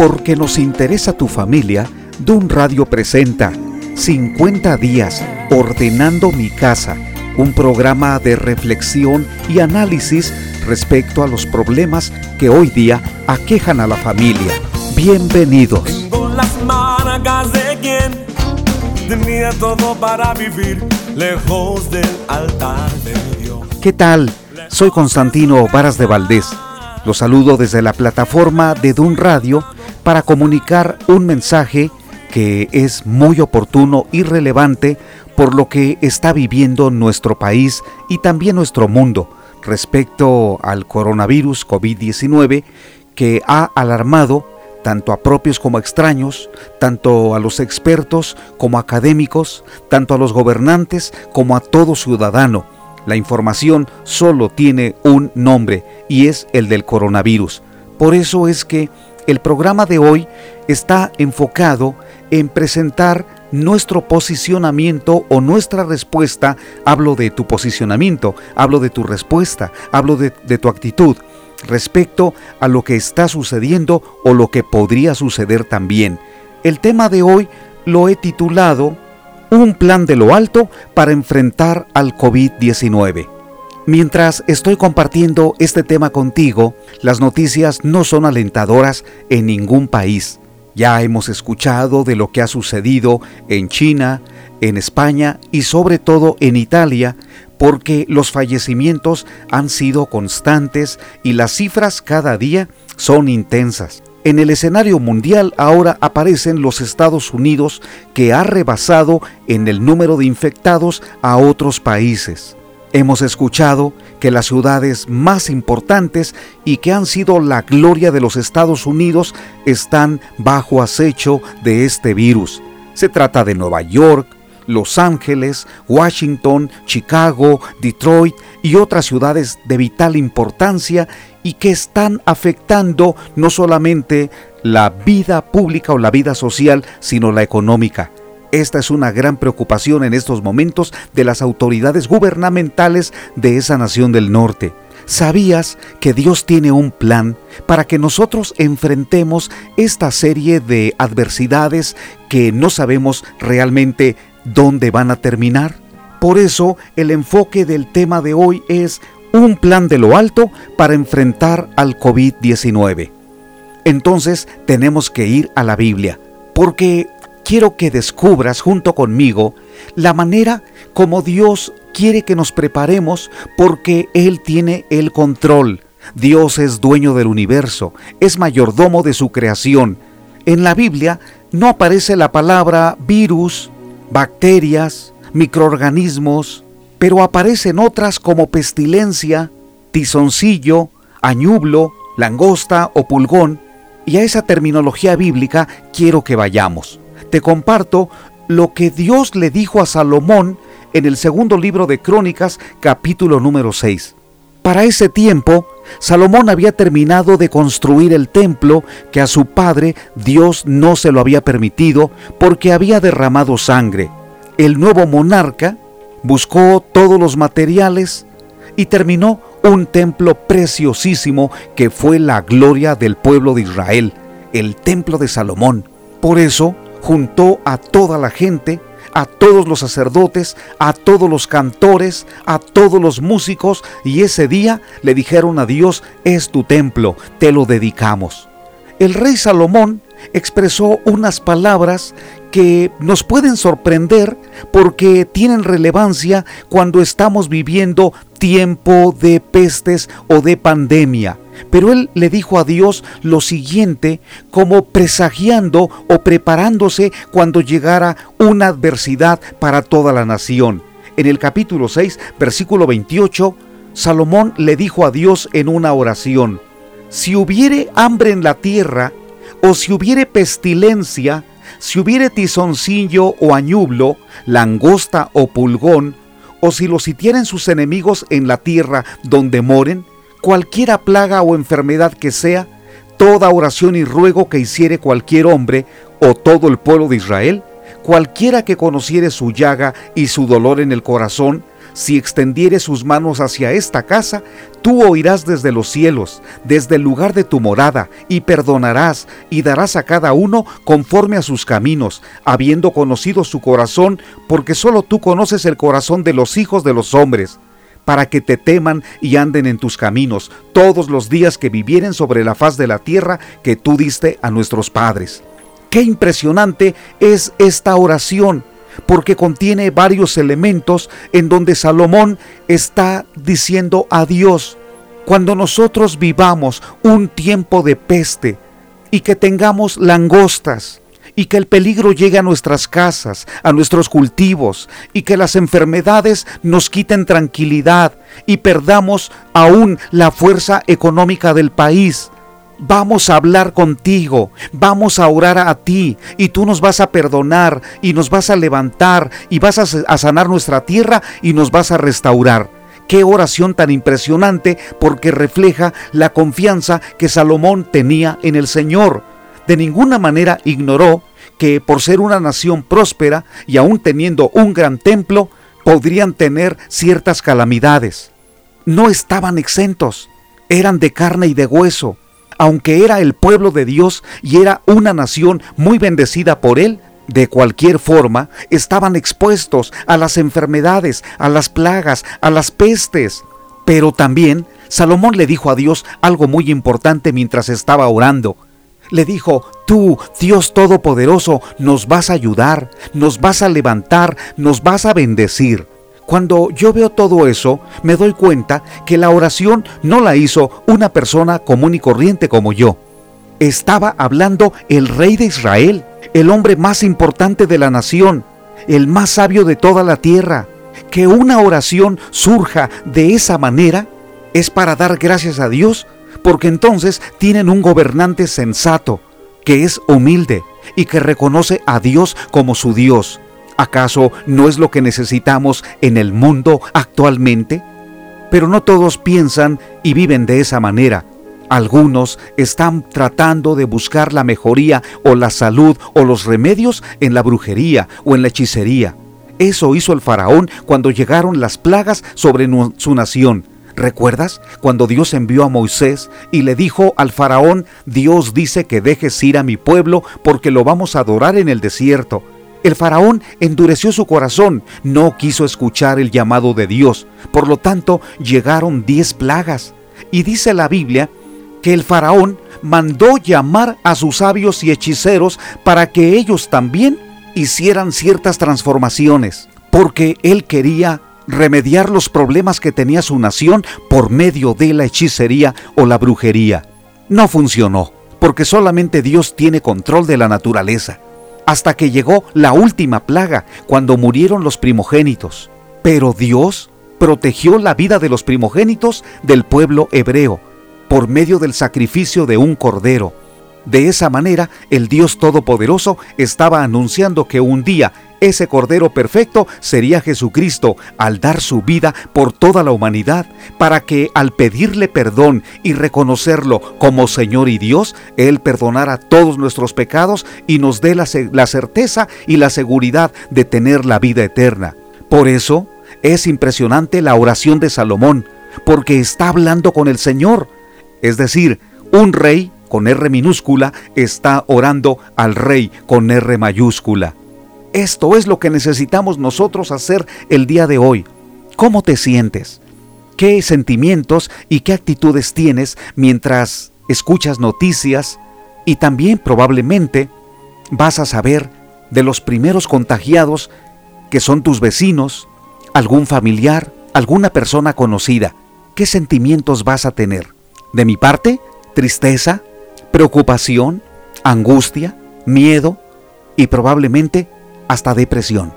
Porque nos interesa tu familia, Dun Radio presenta 50 días ordenando mi casa, un programa de reflexión y análisis respecto a los problemas que hoy día aquejan a la familia. Bienvenidos. Tengo las marcas de quien tenía todo para vivir lejos del altar de Dios. ¿Qué tal? Soy Constantino Varas de Valdés. Los saludo desde la plataforma de Dun Radio para comunicar un mensaje que es muy oportuno y relevante por lo que está viviendo nuestro país y también nuestro mundo respecto al coronavirus COVID-19 que ha alarmado tanto a propios como a extraños, tanto a los expertos como académicos, tanto a los gobernantes como a todo ciudadano. La información solo tiene un nombre y es el del coronavirus. Por eso es que el programa de hoy está enfocado en presentar nuestro posicionamiento o nuestra respuesta. Hablo de tu posicionamiento, hablo de tu respuesta, hablo de, tu actitud respecto a lo que está sucediendo o lo que podría suceder también. El tema de hoy lo he titulado Un plan de lo alto para enfrentar al COVID-19. Mientras estoy compartiendo este tema contigo, las noticias no son alentadoras en ningún país. Ya hemos escuchado de lo que ha sucedido en China, en España y sobre todo en Italia, porque los fallecimientos han sido constantes y las cifras cada día son intensas. En el escenario mundial ahora aparecen los Estados Unidos que ha rebasado en el número de infectados a otros países. Hemos escuchado que las ciudades más importantes y que han sido la gloria de los Estados Unidos están bajo acecho de este virus. Se trata de Nueva York, los Ángeles, Washington, Chicago, Detroit y otras ciudades de vital importancia y que están afectando no solamente la vida pública o la vida social, sino la económica. Esta es una gran preocupación en estos momentos de las autoridades gubernamentales de esa nación del norte. ¿Sabías que Dios tiene un plan para que nosotros enfrentemos esta serie de adversidades que no sabemos realmente dónde van a terminar. Por eso el enfoque del tema de hoy es un plan de lo alto para enfrentar al COVID-19. Entonces tenemos que ir a la Biblia, porque quiero que descubras junto conmigo la manera como Dios quiere que nos preparemos porque Él tiene el control. Dios es dueño del universo, es mayordomo de su creación. En la Biblia no aparece la palabra virus, bacterias, microorganismos, pero aparecen otras como pestilencia, tizoncillo, añublo, langosta o pulgón, y a esa terminología bíblica quiero que vayamos. Te comparto lo que Dios le dijo a Salomón en el segundo libro de Crónicas, capítulo número 6. Para ese tiempo, Salomón había terminado de construir el templo que a su padre Dios no se lo había permitido porque había derramado sangre. El nuevo monarca buscó todos los materiales y terminó un templo preciosísimo que fue la gloria del pueblo de Israel, el templo de Salomón. Por eso juntó a toda la gente a todos los sacerdotes, a todos los cantores, a todos los músicos, y ese día le dijeron a Dios, es tu templo, te lo dedicamos. El rey Salomón expresó unas palabras que nos pueden sorprender porque tienen relevancia cuando estamos viviendo tiempo de pestes o de pandemia. Pero él le dijo a Dios lo siguiente como presagiando o preparándose cuando llegara una adversidad para toda la nación. En el capítulo 6, versículo 28, Salomón le dijo a Dios en una oración, si hubiere hambre en la tierra, o si hubiere pestilencia, si hubiere tizoncillo o añublo, langosta o pulgón, o si los sitieren sus enemigos en la tierra donde moren, cualquiera plaga o enfermedad que sea, toda oración y ruego que hiciere cualquier hombre o todo el pueblo de Israel, cualquiera que conociere su llaga y su dolor en el corazón, si extendiere sus manos hacia esta casa, tú oirás desde los cielos, desde el lugar de tu morada, y perdonarás, y darás a cada uno conforme a sus caminos, habiendo conocido su corazón, porque solo tú conoces el corazón de los hijos de los hombres para que te teman y anden en tus caminos todos los días que vivieren sobre la faz de la tierra que tú diste a nuestros padres. Qué impresionante es esta oración, porque contiene varios elementos en donde Salomón está diciendo a Dios, cuando nosotros vivamos un tiempo de peste y que tengamos langostas, y que el peligro llegue a nuestras casas, a nuestros cultivos, y que las enfermedades nos quiten tranquilidad y perdamos aún la fuerza económica del país. Vamos a hablar contigo, vamos a orar a ti y tú nos vas a perdonar y nos vas a levantar y vas a, sanar nuestra tierra y nos vas a restaurar. Qué oración tan impresionante porque refleja la confianza que Salomón tenía en el Señor de ninguna manera ignoró que por ser una nación próspera y aún teniendo un gran templo, podrían tener ciertas calamidades. No estaban exentos, eran de carne y de hueso. Aunque era el pueblo de Dios y era una nación muy bendecida por él, de cualquier forma estaban expuestos a las enfermedades, a las plagas, a las pestes. Pero también Salomón le dijo a Dios algo muy importante mientras estaba orando le dijo, tú, Dios Todopoderoso, nos vas a ayudar, nos vas a levantar, nos vas a bendecir. Cuando yo veo todo eso, me doy cuenta que la oración no la hizo una persona común y corriente como yo. Estaba hablando el rey de Israel, el hombre más importante de la nación, el más sabio de toda la tierra. Que una oración surja de esa manera es para dar gracias a Dios porque entonces tienen un gobernante sensato, que es humilde y que reconoce a Dios como su Dios. ¿Acaso no es lo que necesitamos en el mundo actualmente? Pero no todos piensan y viven de esa manera. Algunos están tratando de buscar la mejoría o la salud o los remedios en la brujería o en la hechicería. Eso hizo el faraón cuando llegaron las plagas sobre su nación. ¿Recuerdas cuando Dios envió a Moisés y le dijo al faraón, Dios dice que dejes ir a mi pueblo porque lo vamos a adorar en el desierto? El faraón endureció su corazón, no quiso escuchar el llamado de Dios, por lo tanto llegaron diez plagas. Y dice la Biblia que el faraón mandó llamar a sus sabios y hechiceros para que ellos también hicieran ciertas transformaciones, porque él quería remediar los problemas que tenía su nación por medio de la hechicería o la brujería. No funcionó, porque solamente Dios tiene control de la naturaleza, hasta que llegó la última plaga, cuando murieron los primogénitos. Pero Dios protegió la vida de los primogénitos del pueblo hebreo, por medio del sacrificio de un cordero. De esa manera, el Dios Todopoderoso estaba anunciando que un día ese Cordero perfecto sería Jesucristo al dar su vida por toda la humanidad, para que al pedirle perdón y reconocerlo como Señor y Dios, Él perdonara todos nuestros pecados y nos dé la, la certeza y la seguridad de tener la vida eterna. Por eso es impresionante la oración de Salomón, porque está hablando con el Señor. Es decir, un rey con R minúscula está orando al rey con R mayúscula. Esto es lo que necesitamos nosotros hacer el día de hoy. ¿Cómo te sientes? ¿Qué sentimientos y qué actitudes tienes mientras escuchas noticias? Y también probablemente vas a saber de los primeros contagiados que son tus vecinos, algún familiar, alguna persona conocida. ¿Qué sentimientos vas a tener? De mi parte, tristeza, preocupación, angustia, miedo y probablemente hasta depresión.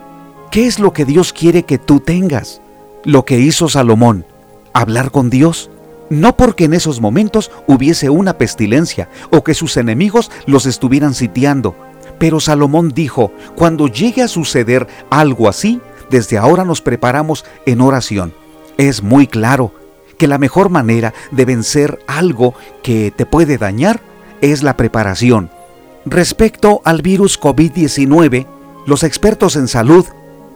¿Qué es lo que Dios quiere que tú tengas? Lo que hizo Salomón, hablar con Dios. No porque en esos momentos hubiese una pestilencia o que sus enemigos los estuvieran sitiando. Pero Salomón dijo, cuando llegue a suceder algo así, desde ahora nos preparamos en oración. Es muy claro que la mejor manera de vencer algo que te puede dañar es la preparación. Respecto al virus COVID-19, los expertos en salud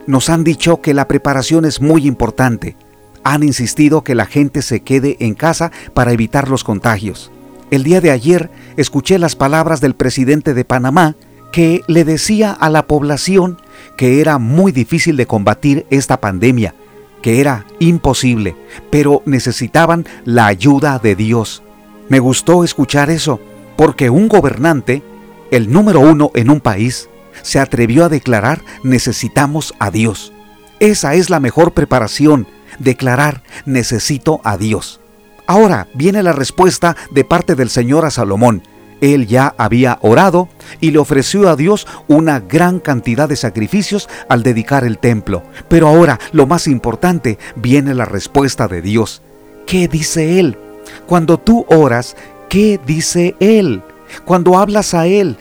nos han dicho que la preparación es muy importante. Han insistido que la gente se quede en casa para evitar los contagios. El día de ayer escuché las palabras del presidente de Panamá que le decía a la población que era muy difícil de combatir esta pandemia, que era imposible, pero necesitaban la ayuda de Dios. Me gustó escuchar eso, porque un gobernante, el número uno en un país, se atrevió a declarar necesitamos a Dios. Esa es la mejor preparación, declarar necesito a Dios. Ahora viene la respuesta de parte del Señor a Salomón. Él ya había orado y le ofreció a Dios una gran cantidad de sacrificios al dedicar el templo. Pero ahora, lo más importante, viene la respuesta de Dios. ¿Qué dice Él? Cuando tú oras, ¿qué dice Él? Cuando hablas a Él,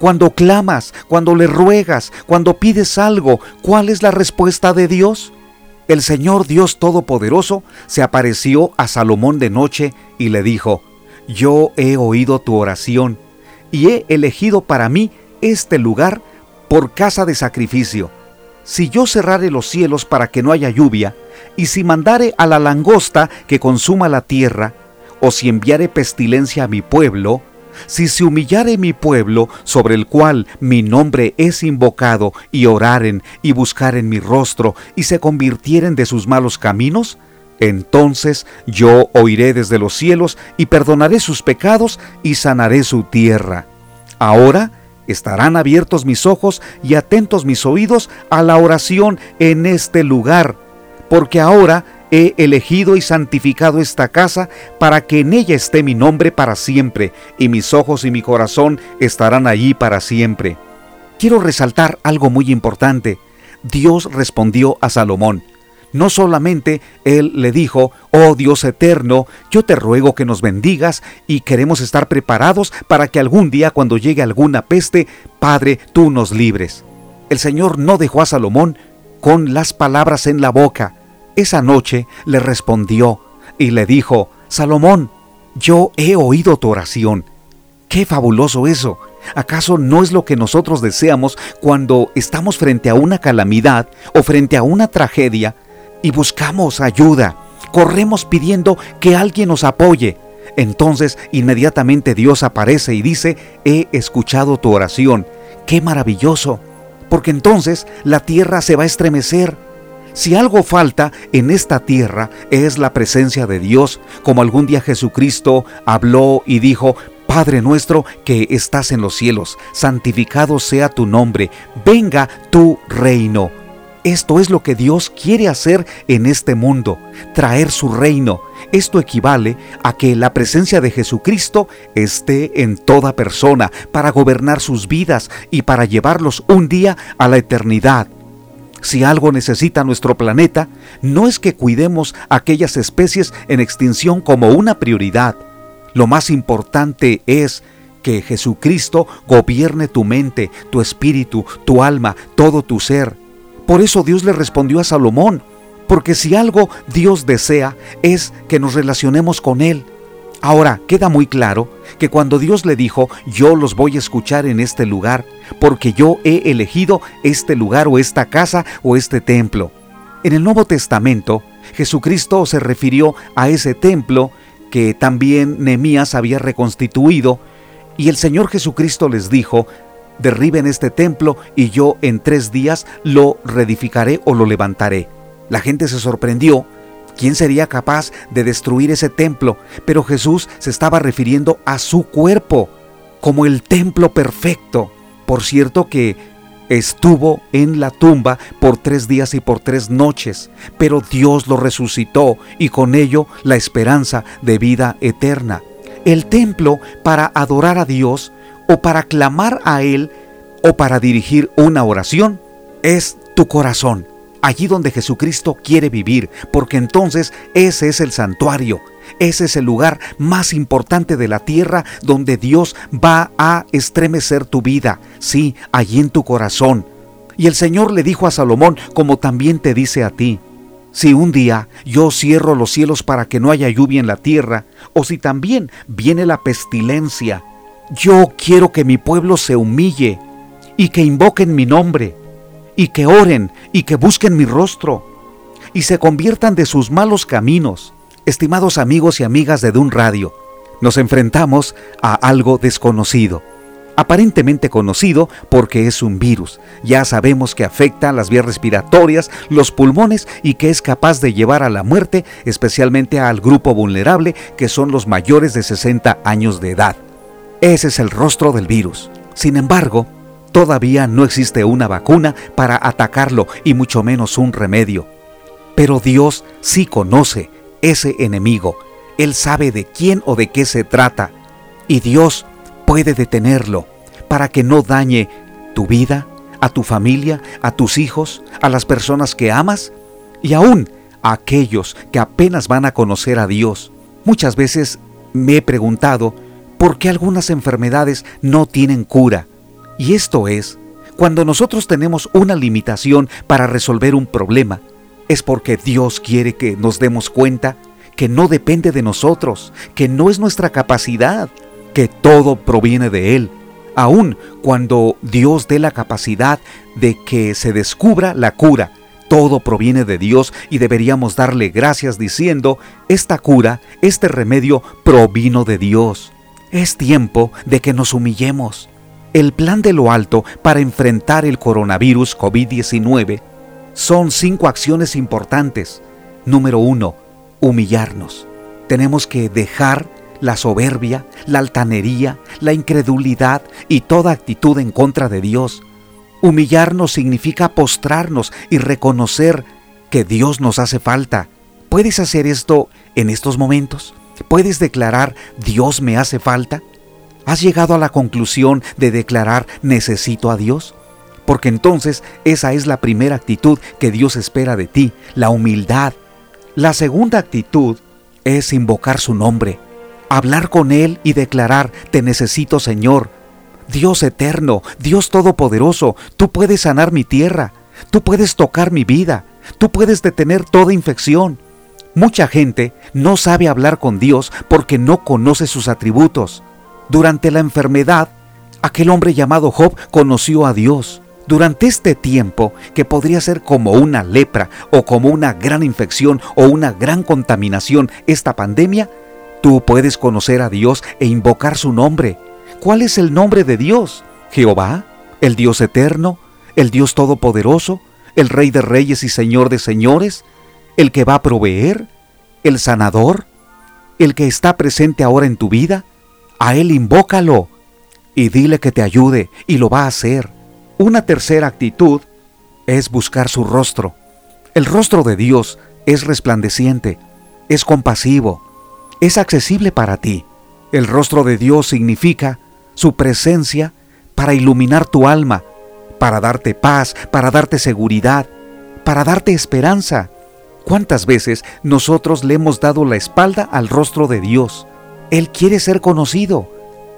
cuando clamas, cuando le ruegas, cuando pides algo, ¿cuál es la respuesta de Dios? el Señor Dios Todopoderoso se apareció a Salomón de noche y le dijo, Yo he oído tu oración y he elegido para mí este lugar por casa de sacrificio. Si yo cerrare los cielos para que no haya lluvia, y si mandare a la langosta que consuma la tierra, o si enviare pestilencia a mi pueblo, si se humillare mi pueblo, sobre el cual mi nombre es invocado, y oraren y buscaren mi rostro, y se convirtieren de sus malos caminos, entonces yo oiré desde los cielos, y perdonaré sus pecados, y sanaré su tierra. Ahora estarán abiertos mis ojos y atentos mis oídos a la oración en este lugar, porque ahora he elegido y santificado esta casa para que en ella esté mi nombre para siempre, y mis ojos y mi corazón estarán allí para siempre. Quiero resaltar algo muy importante. Dios respondió a Salomón. No solamente Él le dijo, oh Dios eterno, yo te ruego que nos bendigas y queremos estar preparados para que algún día cuando llegue alguna peste, Padre, tú nos libres. El Señor no dejó a Salomón con las palabras en la boca, esa noche le respondió y le dijo, Salomón, yo he oído tu oración. Qué fabuloso eso. ¿Acaso no es lo que nosotros deseamos cuando estamos frente a una calamidad o frente a una tragedia y buscamos ayuda? Corremos pidiendo que alguien nos apoye. Entonces inmediatamente Dios aparece y dice, he escuchado tu oración. Qué maravilloso. Porque entonces la tierra se va a estremecer si algo falta en esta tierra es la presencia de Dios, como algún día Jesucristo habló y dijo, Padre nuestro que estás en los cielos, santificado sea tu nombre, venga tu reino. Esto es lo que Dios quiere hacer en este mundo, traer su reino. Esto equivale a que la presencia de Jesucristo esté en toda persona para gobernar sus vidas y para llevarlos un día a la eternidad. Si algo necesita nuestro planeta, no es que cuidemos aquellas especies en extinción como una prioridad. Lo más importante es que Jesucristo gobierne tu mente, tu espíritu, tu alma, todo tu ser. Por eso Dios le respondió a Salomón, porque si algo Dios desea es que nos relacionemos con Él. Ahora, queda muy claro que cuando Dios le dijo, yo los voy a escuchar en este lugar, porque yo he elegido este lugar o esta casa o este templo. En el Nuevo Testamento, Jesucristo se refirió a ese templo que también Nehemías había reconstituido, y el Señor Jesucristo les dijo, derriben este templo y yo en tres días lo reedificaré o lo levantaré. La gente se sorprendió ¿Quién sería capaz de destruir ese templo? Pero Jesús se estaba refiriendo a su cuerpo como el templo perfecto. Por cierto que estuvo en la tumba por tres días y por tres noches, pero Dios lo resucitó y con ello la esperanza de vida eterna. El templo para adorar a Dios o para clamar a Él o para dirigir una oración es tu corazón allí donde Jesucristo quiere vivir, porque entonces ese es el santuario, ese es el lugar más importante de la tierra donde Dios va a estremecer tu vida, sí, allí en tu corazón. Y el Señor le dijo a Salomón, como también te dice a ti, si un día yo cierro los cielos para que no haya lluvia en la tierra, o si también viene la pestilencia, yo quiero que mi pueblo se humille y que invoquen mi nombre y que oren y que busquen mi rostro y se conviertan de sus malos caminos. Estimados amigos y amigas de Dun Radio, nos enfrentamos a algo desconocido aparentemente conocido porque es un virus. Ya sabemos que afecta las vías respiratorias, los pulmones y que es capaz de llevar a la muerte, especialmente al grupo vulnerable que son los mayores de 60 años de edad. Ese es el rostro del virus. Sin embargo, todavía no existe una vacuna para atacarlo y mucho menos un remedio. Pero Dios sí conoce ese enemigo. Él sabe de quién o de qué se trata. Y Dios puede detenerlo para que no dañe tu vida, a tu familia, a tus hijos, a las personas que amas y aún a aquellos que apenas van a conocer a Dios. Muchas veces me he preguntado por qué algunas enfermedades no tienen cura. Y esto es, cuando nosotros tenemos una limitación para resolver un problema, es porque Dios quiere que nos demos cuenta que no depende de nosotros, que no es nuestra capacidad, que todo proviene de Él, aun cuando Dios dé la capacidad de que se descubra la cura. Todo proviene de Dios y deberíamos darle gracias diciendo, esta cura, este remedio provino de Dios. Es tiempo de que nos humillemos. El plan de lo alto para enfrentar el coronavirus COVID-19 son cinco acciones importantes. Número uno, humillarnos. Tenemos que dejar la soberbia, la altanería, la incredulidad y toda actitud en contra de Dios. Humillarnos significa postrarnos y reconocer que Dios nos hace falta. ¿Puedes hacer esto en estos momentos? ¿Puedes declarar Dios me hace falta? ¿Has llegado a la conclusión de declarar necesito a Dios? Porque entonces esa es la primera actitud que Dios espera de ti, la humildad. La segunda actitud es invocar su nombre hablar con Él y declarar, te necesito Señor. Dios eterno, Dios todopoderoso, tú puedes sanar mi tierra, tú puedes tocar mi vida, tú puedes detener toda infección. Mucha gente no sabe hablar con Dios porque no conoce sus atributos. Durante la enfermedad, aquel hombre llamado Job conoció a Dios. Durante este tiempo, que podría ser como una lepra o como una gran infección o una gran contaminación, esta pandemia, Tú puedes conocer a Dios e invocar su nombre. ¿Cuál es el nombre de Dios? Jehová, el Dios eterno, el Dios todopoderoso, el Rey de reyes y Señor de señores, el que va a proveer, el sanador, el que está presente ahora en tu vida. A Él invócalo y dile que te ayude y lo va a hacer. Una tercera actitud es buscar su rostro. El rostro de Dios es resplandeciente, es compasivo, es accesible para ti. El rostro de Dios significa su presencia para iluminar tu alma, para darte paz, para darte seguridad, para darte esperanza. ¿Cuántas veces nosotros le hemos dado la espalda al rostro de Dios? Él quiere ser conocido.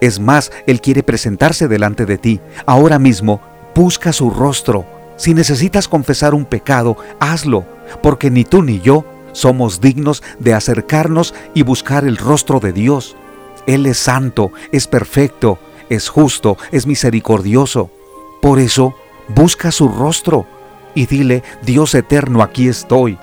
Es más, Él quiere presentarse delante de ti. Ahora mismo, busca su rostro. Si necesitas confesar un pecado, hazlo, porque ni tú ni yo somos dignos de acercarnos y buscar el rostro de Dios. Él es santo, es perfecto, es justo, es misericordioso. Por eso, busca su rostro y dile, Dios eterno, aquí estoy.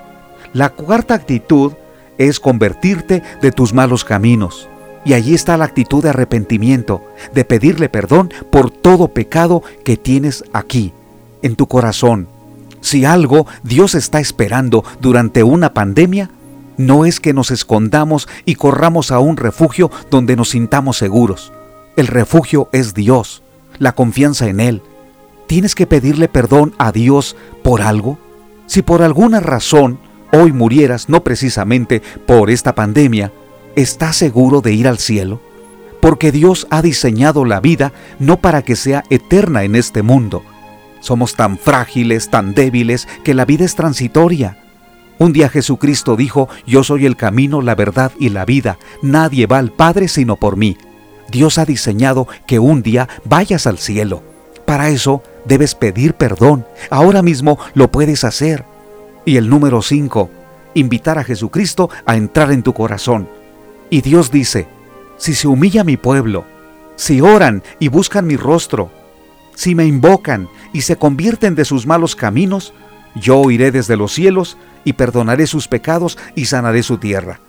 La cuarta actitud es convertirte de tus malos caminos. Y allí está la actitud de arrepentimiento, de pedirle perdón por todo pecado que tienes aquí, en tu corazón. Si algo Dios está esperando durante una pandemia, no es que nos escondamos y corramos a un refugio donde nos sintamos seguros. El refugio es Dios, la confianza en Él. ¿Tienes que pedirle perdón a Dios por algo? Si por alguna razón hoy murieras, no precisamente por esta pandemia, ¿estás seguro de ir al cielo? Porque Dios ha diseñado la vida no para que sea eterna en este mundo, somos tan frágiles, tan débiles, que la vida es transitoria. Un día Jesucristo dijo, yo soy el camino, la verdad y la vida. Nadie va al Padre sino por mí. Dios ha diseñado que un día vayas al cielo. Para eso debes pedir perdón. Ahora mismo lo puedes hacer. Y el número 5, invitar a Jesucristo a entrar en tu corazón. Y Dios dice, si se humilla mi pueblo, si oran y buscan mi rostro, si me invocan y se convierten de sus malos caminos, yo oiré desde los cielos y perdonaré sus pecados y sanaré su tierra.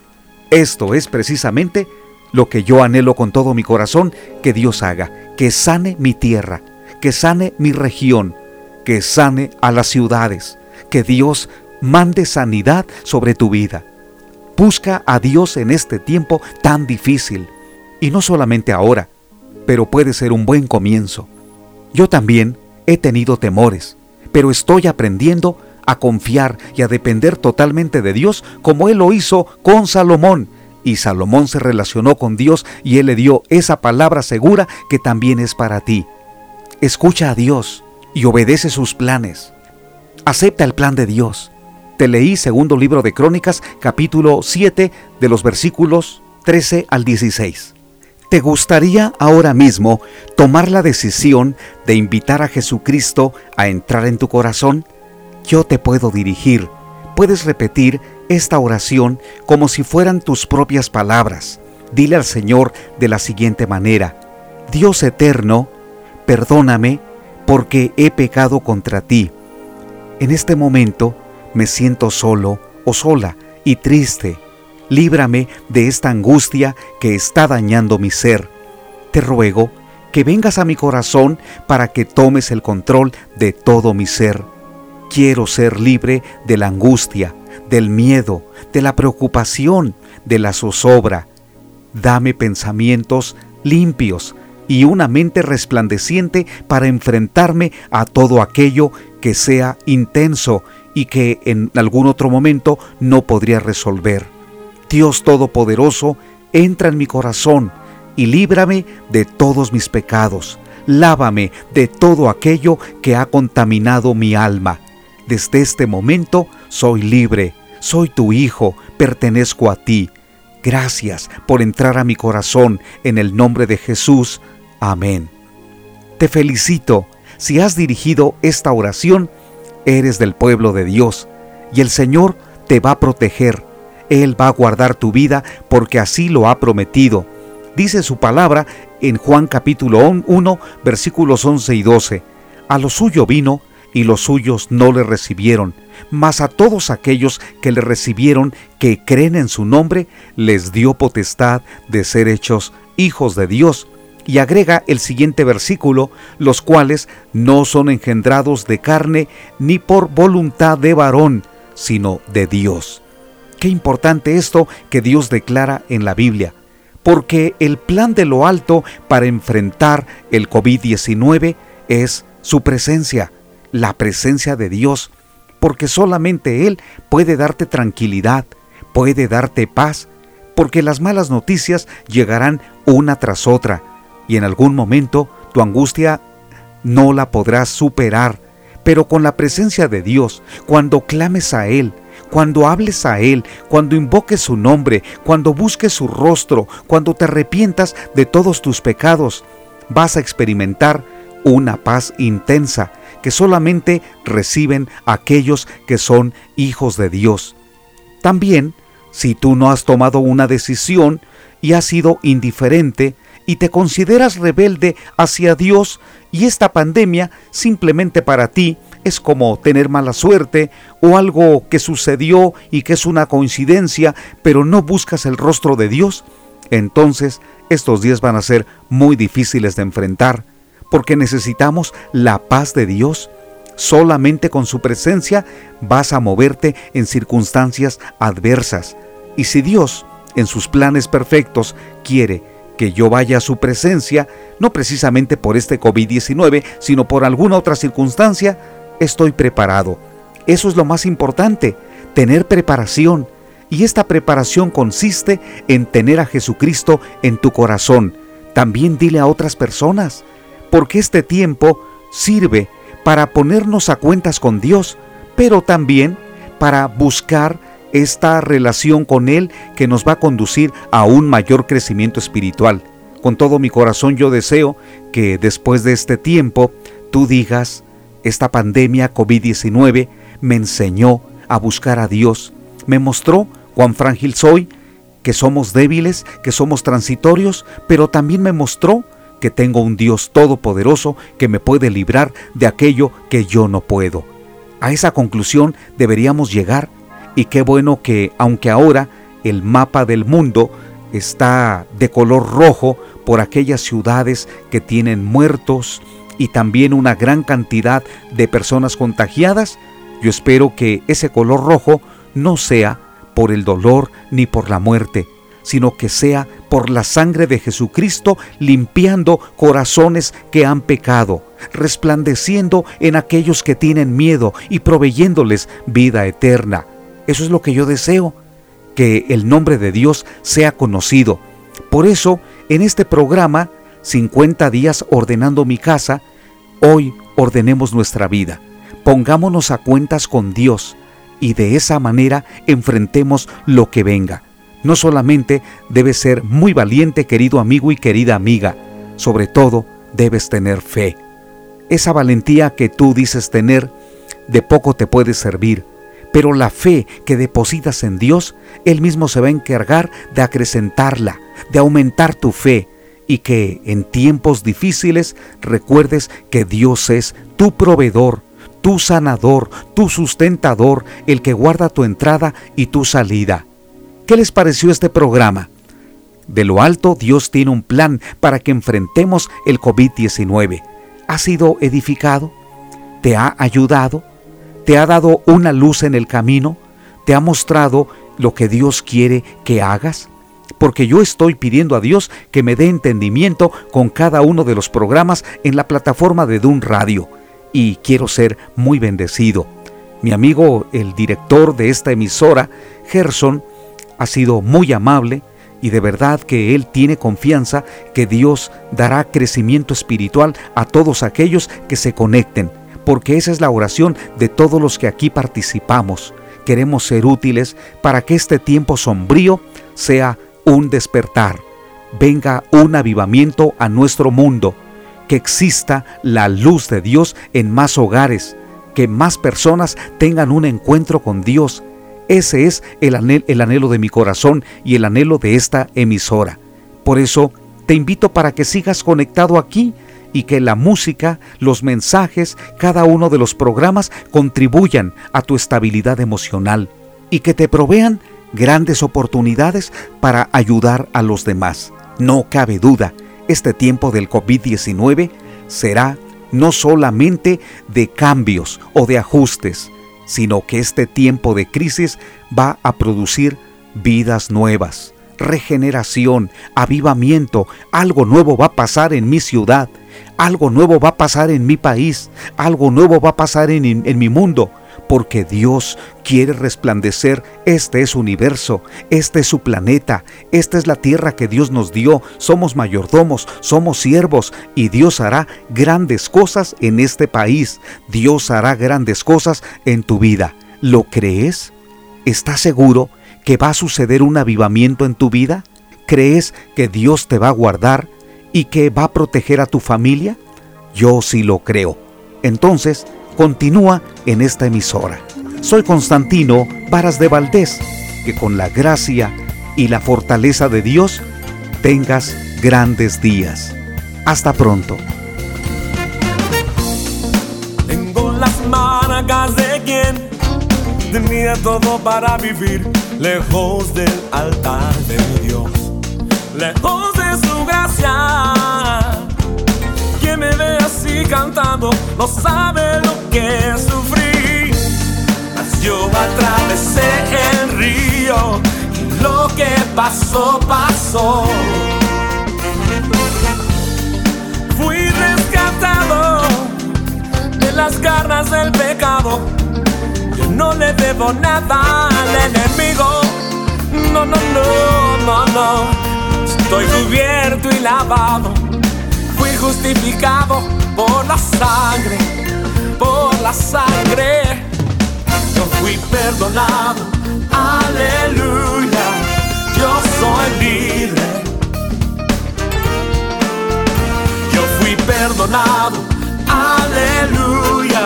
Esto es precisamente lo que yo anhelo con todo mi corazón que Dios haga, que sane mi tierra, que sane mi región, que sane a las ciudades, que Dios mande sanidad sobre tu vida. Busca a Dios en este tiempo tan difícil, y no solamente ahora, pero puede ser un buen comienzo. Yo también he tenido temores, pero estoy aprendiendo a confiar y a depender totalmente de Dios como Él lo hizo con Salomón. Y Salomón se relacionó con Dios y Él le dio esa palabra segura que también es para ti. Escucha a Dios y obedece sus planes. Acepta el plan de Dios. Te leí segundo libro de Crónicas, capítulo 7, de los versículos 13 al 16. ¿Te gustaría ahora mismo tomar la decisión de invitar a Jesucristo a entrar en tu corazón? Yo te puedo dirigir. Puedes repetir esta oración como si fueran tus propias palabras. Dile al Señor de la siguiente manera, Dios eterno, perdóname porque he pecado contra ti. En este momento me siento solo o sola y triste. Líbrame de esta angustia que está dañando mi ser. Te ruego que vengas a mi corazón para que tomes el control de todo mi ser. Quiero ser libre de la angustia, del miedo, de la preocupación, de la zozobra. Dame pensamientos limpios y una mente resplandeciente para enfrentarme a todo aquello que sea intenso y que en algún otro momento no podría resolver. Dios Todopoderoso, entra en mi corazón y líbrame de todos mis pecados. Lávame de todo aquello que ha contaminado mi alma. Desde este momento soy libre, soy tu hijo, pertenezco a ti. Gracias por entrar a mi corazón en el nombre de Jesús. Amén. Te felicito si has dirigido esta oración Eres del pueblo de Dios y el Señor te va a proteger. Él va a guardar tu vida porque así lo ha prometido. Dice su palabra en Juan capítulo 1 versículos 11 y 12. A lo suyo vino y los suyos no le recibieron, mas a todos aquellos que le recibieron, que creen en su nombre, les dio potestad de ser hechos hijos de Dios y agrega el siguiente versículo, los cuales no son engendrados de carne ni por voluntad de varón, sino de Dios. Qué importante esto que Dios declara en la Biblia, porque el plan de lo alto para enfrentar el COVID-19 es su presencia, la presencia de Dios, porque solamente Él puede darte tranquilidad, puede darte paz, porque las malas noticias llegarán una tras otra, y en algún momento tu angustia no la podrás superar, pero con la presencia de Dios, cuando clames a Él, cuando hables a Él, cuando invoques su nombre, cuando busques su rostro, cuando te arrepientas de todos tus pecados, vas a experimentar una paz intensa que solamente reciben aquellos que son hijos de Dios. También, si tú no has tomado una decisión y has sido indiferente, y te consideras rebelde hacia Dios y esta pandemia simplemente para ti es como tener mala suerte o algo que sucedió y que es una coincidencia, pero no buscas el rostro de Dios, entonces estos días van a ser muy difíciles de enfrentar, porque necesitamos la paz de Dios. Solamente con su presencia vas a moverte en circunstancias adversas. Y si Dios, en sus planes perfectos, quiere que yo vaya a su presencia, no precisamente por este COVID-19, sino por alguna otra circunstancia, estoy preparado. Eso es lo más importante, tener preparación. Y esta preparación consiste en tener a Jesucristo en tu corazón. También dile a otras personas, porque este tiempo sirve para ponernos a cuentas con Dios, pero también para buscar esta relación con Él que nos va a conducir a un mayor crecimiento espiritual. Con todo mi corazón yo deseo que después de este tiempo tú digas, esta pandemia COVID-19 me enseñó a buscar a Dios, me mostró cuán frágil soy, que somos débiles, que somos transitorios, pero también me mostró que tengo un Dios todopoderoso que me puede librar de aquello que yo no puedo. A esa conclusión deberíamos llegar y qué bueno que aunque ahora el mapa del mundo está de color rojo por aquellas ciudades que tienen muertos y también una gran cantidad de personas contagiadas, yo espero que ese color rojo no sea por el dolor ni por la muerte, sino que sea por la sangre de Jesucristo limpiando corazones que han pecado, resplandeciendo en aquellos que tienen miedo y proveyéndoles vida eterna. Eso es lo que yo deseo, que el nombre de Dios sea conocido. Por eso, en este programa, 50 días ordenando mi casa, hoy ordenemos nuestra vida. Pongámonos a cuentas con Dios y de esa manera enfrentemos lo que venga. No solamente debes ser muy valiente, querido amigo y querida amiga, sobre todo debes tener fe. Esa valentía que tú dices tener, de poco te puede servir, pero la fe que depositas en Dios, Él mismo se va a encargar de acrecentarla, de aumentar tu fe, y que en tiempos difíciles recuerdes que Dios es tu proveedor, tu sanador, tu sustentador, el que guarda tu entrada y tu salida. ¿Qué les pareció este programa? De lo alto, Dios tiene un plan para que enfrentemos el COVID-19. ¿Ha sido edificado? ¿Te ha ayudado? ¿Te ha dado una luz en el camino? ¿Te ha mostrado lo que Dios quiere que hagas? Porque yo estoy pidiendo a Dios que me dé entendimiento con cada uno de los programas en la plataforma de Dun Radio y quiero ser muy bendecido. Mi amigo, el director de esta emisora, Gerson, ha sido muy amable y de verdad que él tiene confianza que Dios dará crecimiento espiritual a todos aquellos que se conecten, porque esa es la oración de todos los que aquí participamos. Queremos ser útiles para que este tiempo sombrío sea un despertar, venga un avivamiento a nuestro mundo que exista la luz de Dios en más hogares, que más personas tengan un encuentro con Dios. Ese es el anhelo, el anhelo de mi corazón y el anhelo de esta emisora. Por eso te invito para que sigas conectado aquí y que la música, los mensajes, cada uno de los programas contribuyan a tu estabilidad emocional y que te provean grandes oportunidades para ayudar a los demás. No cabe duda este tiempo del COVID-19 será no solamente de cambios o de ajustes, sino que este tiempo de crisis va a producir vidas nuevas, regeneración, avivamiento, algo nuevo va a pasar en mi ciudad, algo nuevo va a pasar en mi país, algo nuevo va a pasar en, mi mundo, porque Dios quiere resplandecer este es su universo, este es su planeta, esta es la tierra que Dios nos dio, somos mayordomos, somos siervos y Dios hará grandes cosas en este país, Dios hará grandes cosas en tu vida. ¿Lo crees? ¿Estás seguro que va a suceder un avivamiento en tu vida? ¿Crees que Dios te va a guardar y que va a proteger a tu familia? Yo sí lo creo. Entonces, continúa en esta emisora. Soy Constantino Varas de Valdés, que con la gracia y la fortaleza de Dios tengas grandes días. Hasta pronto. Tengo las de quien tenía todo para vivir lejos del altar de Dios, cantando no sabe lo que sufrí. Mas yo atravesé el río y lo que pasó, pasó. Fui rescatado de las garras del pecado. Yo no le debo nada al enemigo. No, no, no, no, no. Estoy cubierto y lavado. Fui justificado por la sangre, por la sangre. Yo fui perdonado, aleluya, yo soy libre. Yo fui perdonado, aleluya,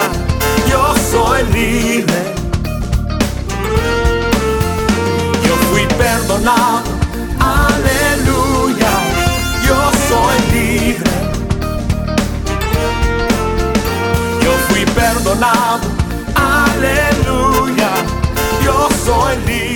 yo soy libre. Yo fui perdonado, aleluya, yo soy libre. abandonado. Aleluya, yo soy libre.